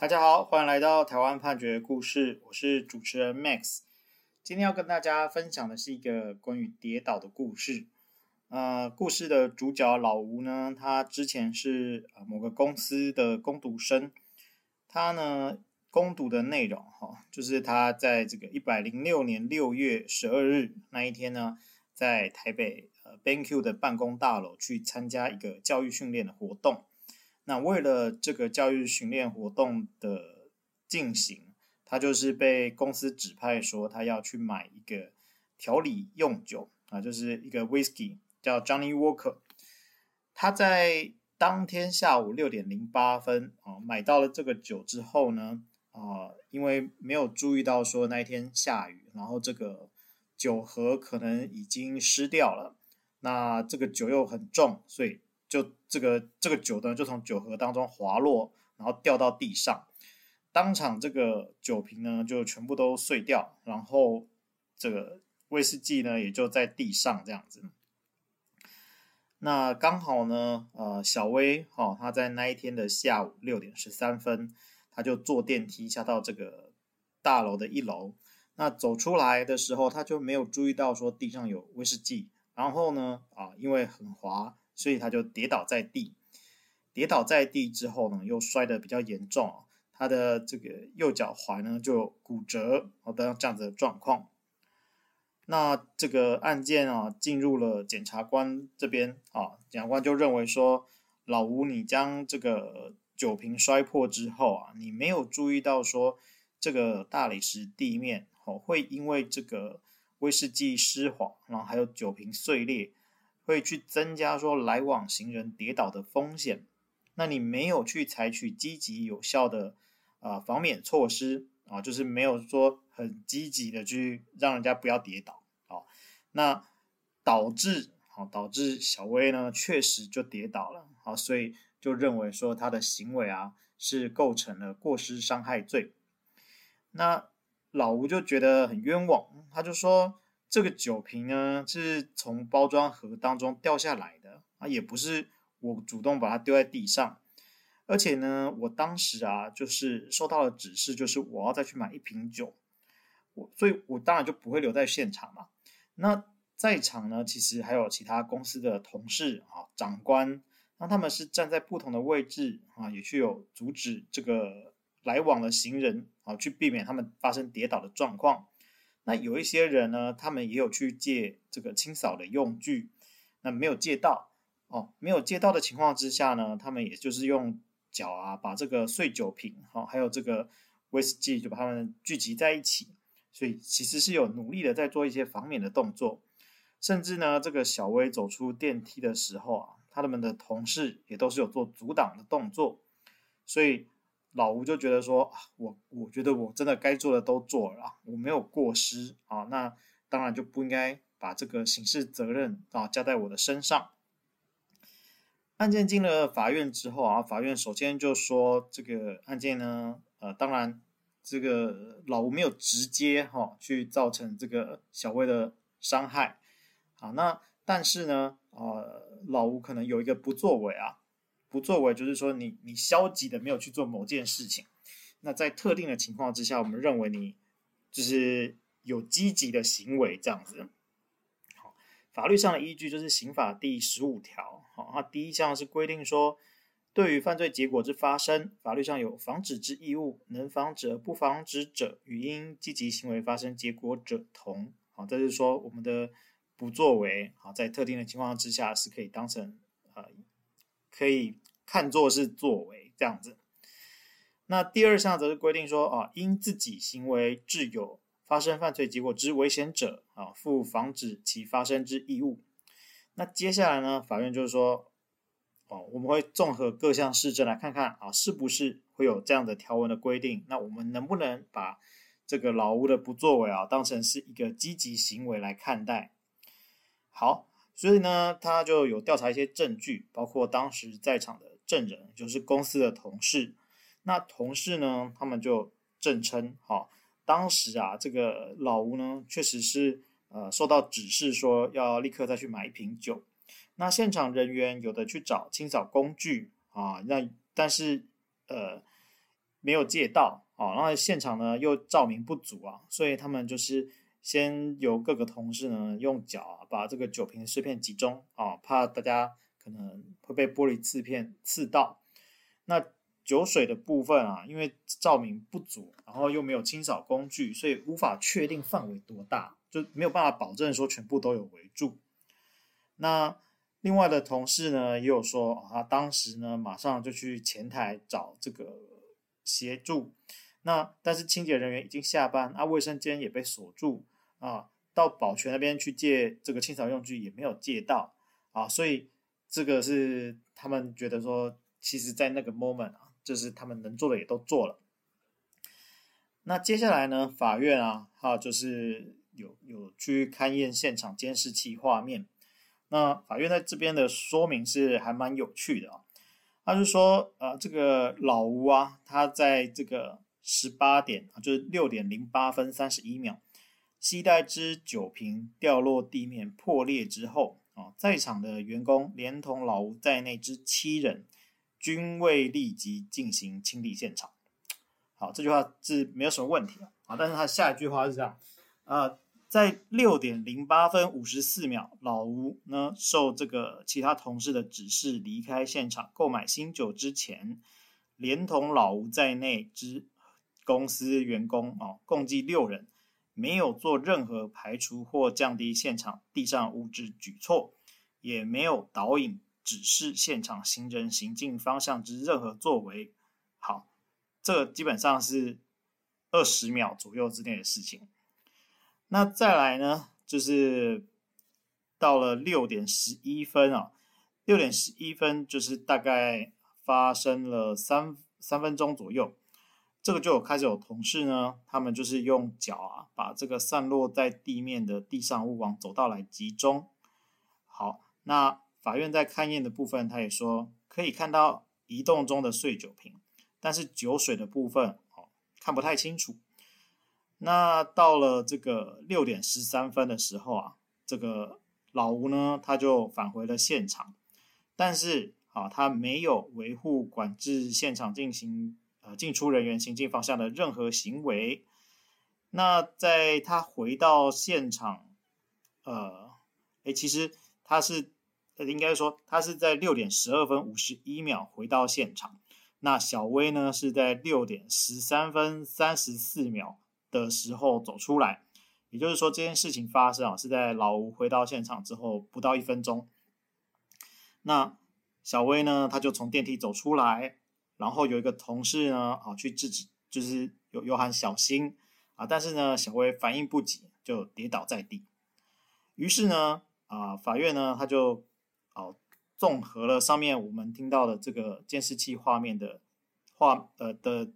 大家好，欢迎来到台湾判决故事，我是主持人 Max。今天要跟大家分享的是一个关于跌倒的故事。呃，故事的主角老吴呢，他之前是某个公司的工读生，他呢攻读的内容哈，就是他在这个一百零六年六月十二日那一天呢，在台北呃 BenQ 的办公大楼去参加一个教育训练的活动。那为了这个教育训练活动的进行，他就是被公司指派说他要去买一个调理用酒啊，就是一个 whisky 叫 Johnny Walker。他在当天下午六点零八分啊买到了这个酒之后呢，啊，因为没有注意到说那一天下雨，然后这个酒盒可能已经湿掉了，那这个酒又很重，所以。就这个这个酒呢，就从酒盒当中滑落，然后掉到地上，当场这个酒瓶呢就全部都碎掉，然后这个威士忌呢也就在地上这样子。那刚好呢，呃，小威哈、他在那一天的下午六点十三分，他就坐电梯下到这个大楼的一楼。那走出来的时候，他就没有注意到说地上有威士忌，然后呢，啊，因为很滑。所以他就跌倒在地，跌倒在地之后呢，又摔得比较严重，他的这个右脚踝呢就骨折，好的这样子的状况。那这个案件啊进入了检察官这边啊，检察官就认为说，老吴你将这个酒瓶摔破之后啊，你没有注意到说这个大理石地面哦会因为这个威士忌湿滑，然后还有酒瓶碎裂。会去增加说来往行人跌倒的风险，那你没有去采取积极有效的啊、呃、防免措施啊，就是没有说很积极的去让人家不要跌倒啊，那导致好导致小威呢确实就跌倒了，好，所以就认为说他的行为啊是构成了过失伤害罪，那老吴就觉得很冤枉，他就说。这个酒瓶呢，是从包装盒当中掉下来的啊，也不是我主动把它丢在地上。而且呢，我当时啊，就是收到了指示，就是我要再去买一瓶酒，我所以，我当然就不会留在现场嘛。那在场呢，其实还有其他公司的同事啊、长官，那他们是站在不同的位置啊，也去有阻止这个来往的行人啊，去避免他们发生跌倒的状况。那有一些人呢，他们也有去借这个清扫的用具，那没有借到哦，没有借到的情况之下呢，他们也就是用脚啊，把这个碎酒瓶哈、哦，还有这个威士忌，就把它们聚集在一起，所以其实是有努力的在做一些防免的动作，甚至呢，这个小薇走出电梯的时候啊，他们的同事也都是有做阻挡的动作，所以。老吴就觉得说，我我觉得我真的该做的都做了，我没有过失啊，那当然就不应该把这个刑事责任啊加在我的身上。案件进了法院之后啊，法院首先就说这个案件呢，呃，当然这个老吴没有直接哈、去造成这个小威的伤害，好，那但是呢，呃，老吴可能有一个不作为啊。不作为就是说你你消极的没有去做某件事情，那在特定的情况之下，我们认为你就是有积极的行为这样子。好，法律上的依据就是刑法第十五条。好，那第一项是规定说，对于犯罪结果之发生，法律上有防止之义务，能防止不防止者，与因积极行为发生结果者同。好，这就是说我们的不作为，好，在特定的情况之下是可以当成呃。可以看作是作为这样子。那第二项则是规定说啊，因自己行为致有发生犯罪结果之危险者啊，负防止其发生之义务。那接下来呢，法院就是说，哦，我们会综合各项事证来看看啊，是不是会有这样的条文的规定？那我们能不能把这个老吴的不作为啊，当成是一个积极行为来看待？好。所以呢，他就有调查一些证据，包括当时在场的证人，就是公司的同事。那同事呢，他们就证称，哈、哦，当时啊，这个老吴呢，确实是呃受到指示说要立刻再去买一瓶酒。那现场人员有的去找清扫工具啊，那但是呃，没有借到啊，然后现场呢又照明不足啊，所以他们就是先由各个同事呢用脚啊把这个酒瓶碎片集中啊，怕大家可能会被玻璃刺片刺到。那酒水的部分啊，因为照明不足，然后又没有清扫工具，所以无法确定范围多大，就没有办法保证说全部都有围住。那另外的同事呢，也有说，他当时呢马上就去前台找这个协助。那但是清洁人员已经下班，啊，卫生间也被锁住啊，到保全那边去借这个清扫用具也没有借到啊，所以这个是他们觉得说，其实在那个 moment 啊。就是他们能做的也都做了。那接下来呢，法院啊，哈，就是有有去勘验现场监视器画面。那法院在这边的说明是还蛮有趣的啊。他就说，呃，这个老吴啊，他在这个十八点啊，就是六点零八分三十一秒，携带之酒瓶掉落地面破裂之后啊，在场的员工连同老吴在内之七人。均未立即进行清理现场。好，这句话是没有什么问题啊。但是他下一句话是这样：呃，在六点零八分五十四秒，老吴呢受这个其他同事的指示离开现场购买新酒之前，连同老吴在内之公司员工啊，共计六人，没有做任何排除或降低现场地上物质举措，也没有导引。指示现场行人行进方向之任何作为，好，这个基本上是二十秒左右之内的事情。那再来呢，就是到了六点十一分啊，六点十一分就是大概发生了三三分钟左右，这个就有开始有同事呢，他们就是用脚啊，把这个散落在地面的地上物往走道来集中。好，那。法院在勘验的部分，他也说可以看到移动中的碎酒瓶，但是酒水的部分哦看不太清楚。那到了这个六点十三分的时候啊，这个老吴呢他就返回了现场，但是啊他没有维护管制现场进行进出人员行进方向的任何行为。那在他回到现场，呃，诶其实他是。应该说，他是在六点十二分五十一秒回到现场。那小薇呢，是在六点十三分三十四秒的时候走出来。也就是说，这件事情发生啊，是在老吴回到现场之后不到一分钟。那小薇呢，他就从电梯走出来，然后有一个同事呢，啊，去制止，就是有有喊小心啊，但是呢，小薇反应不及，就跌倒在地。于是呢，啊，法院呢，他就。好，综合了上面我们听到的这个监视器画面的画呃的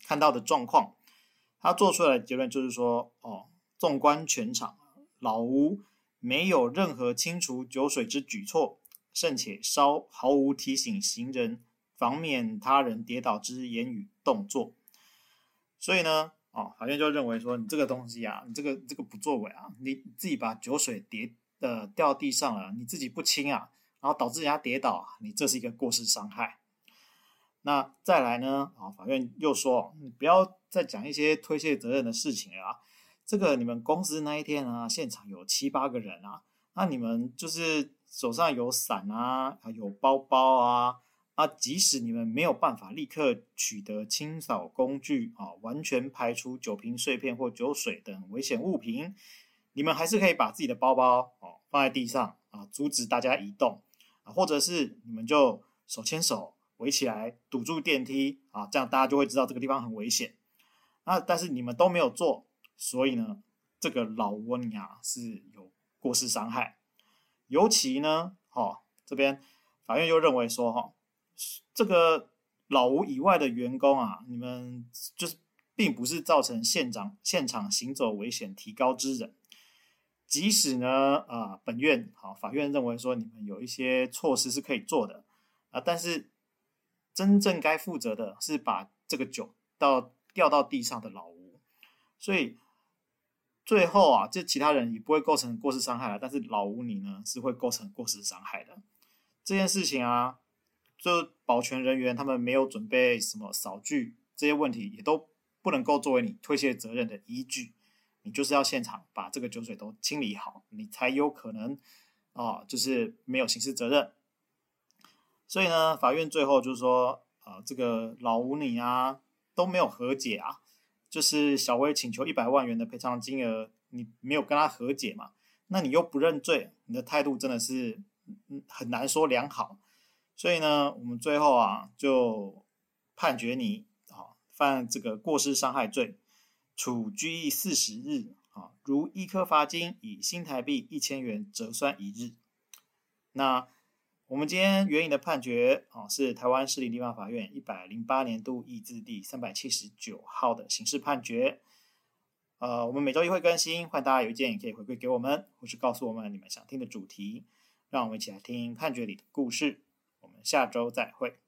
看到的状况，他做出来的结论就是说，哦，纵观全场，老吴没有任何清除酒水之举措，甚且稍毫无提醒行人防免他人跌倒之言语动作。所以呢，哦，法院就认为说，你这个东西啊，你这个这个不作为啊，你自己把酒水跌呃掉地上了，你自己不清啊。然后导致人家跌倒，你这是一个过失伤害。那再来呢？啊，法院又说，你不要再讲一些推卸责任的事情了啊。这个你们公司那一天啊，现场有七八个人啊，那你们就是手上有伞啊，有包包啊，啊，即使你们没有办法立刻取得清扫工具啊，完全排除酒瓶碎片或酒水等危险物品，你们还是可以把自己的包包哦放在地上啊，阻止大家移动。啊，或者是你们就手牵手围起来堵住电梯啊，这样大家就会知道这个地方很危险。啊，但是你们都没有做，所以呢，这个老吴你啊是有过失伤害。尤其呢，哈，这边法院又认为说，哈，这个老吴以外的员工啊，你们就是并不是造成现场现场行走危险提高之人。即使呢，啊，本院好，法院认为说你们有一些措施是可以做的，啊，但是真正该负责的是把这个酒到掉到地上的老吴，所以最后啊，这其他人也不会构成过失伤害了，但是老吴你呢是会构成过失伤害的。这件事情啊，就保全人员他们没有准备什么扫具这些问题也都不能够作为你推卸责任的依据。你就是要现场把这个酒水都清理好，你才有可能啊，就是没有刑事责任。所以呢，法院最后就是说，啊，这个老吴你啊都没有和解啊，就是小薇请求一百万元的赔偿金额，你没有跟他和解嘛？那你又不认罪，你的态度真的是很难说良好。所以呢，我们最后啊就判决你啊犯这个过失伤害罪，处拘役四十日啊，如易科罚金以新台币一千元折算一日。那我们今天援引的判决啊，是台湾士林地方法院一百零八年度易字第三百七十九号的刑事判决。呃，我们每周一会更新，欢迎大家有意见也可以回馈给我们，或是告诉我们你们想听的主题，让我们一起来听判决里的故事。下周再会。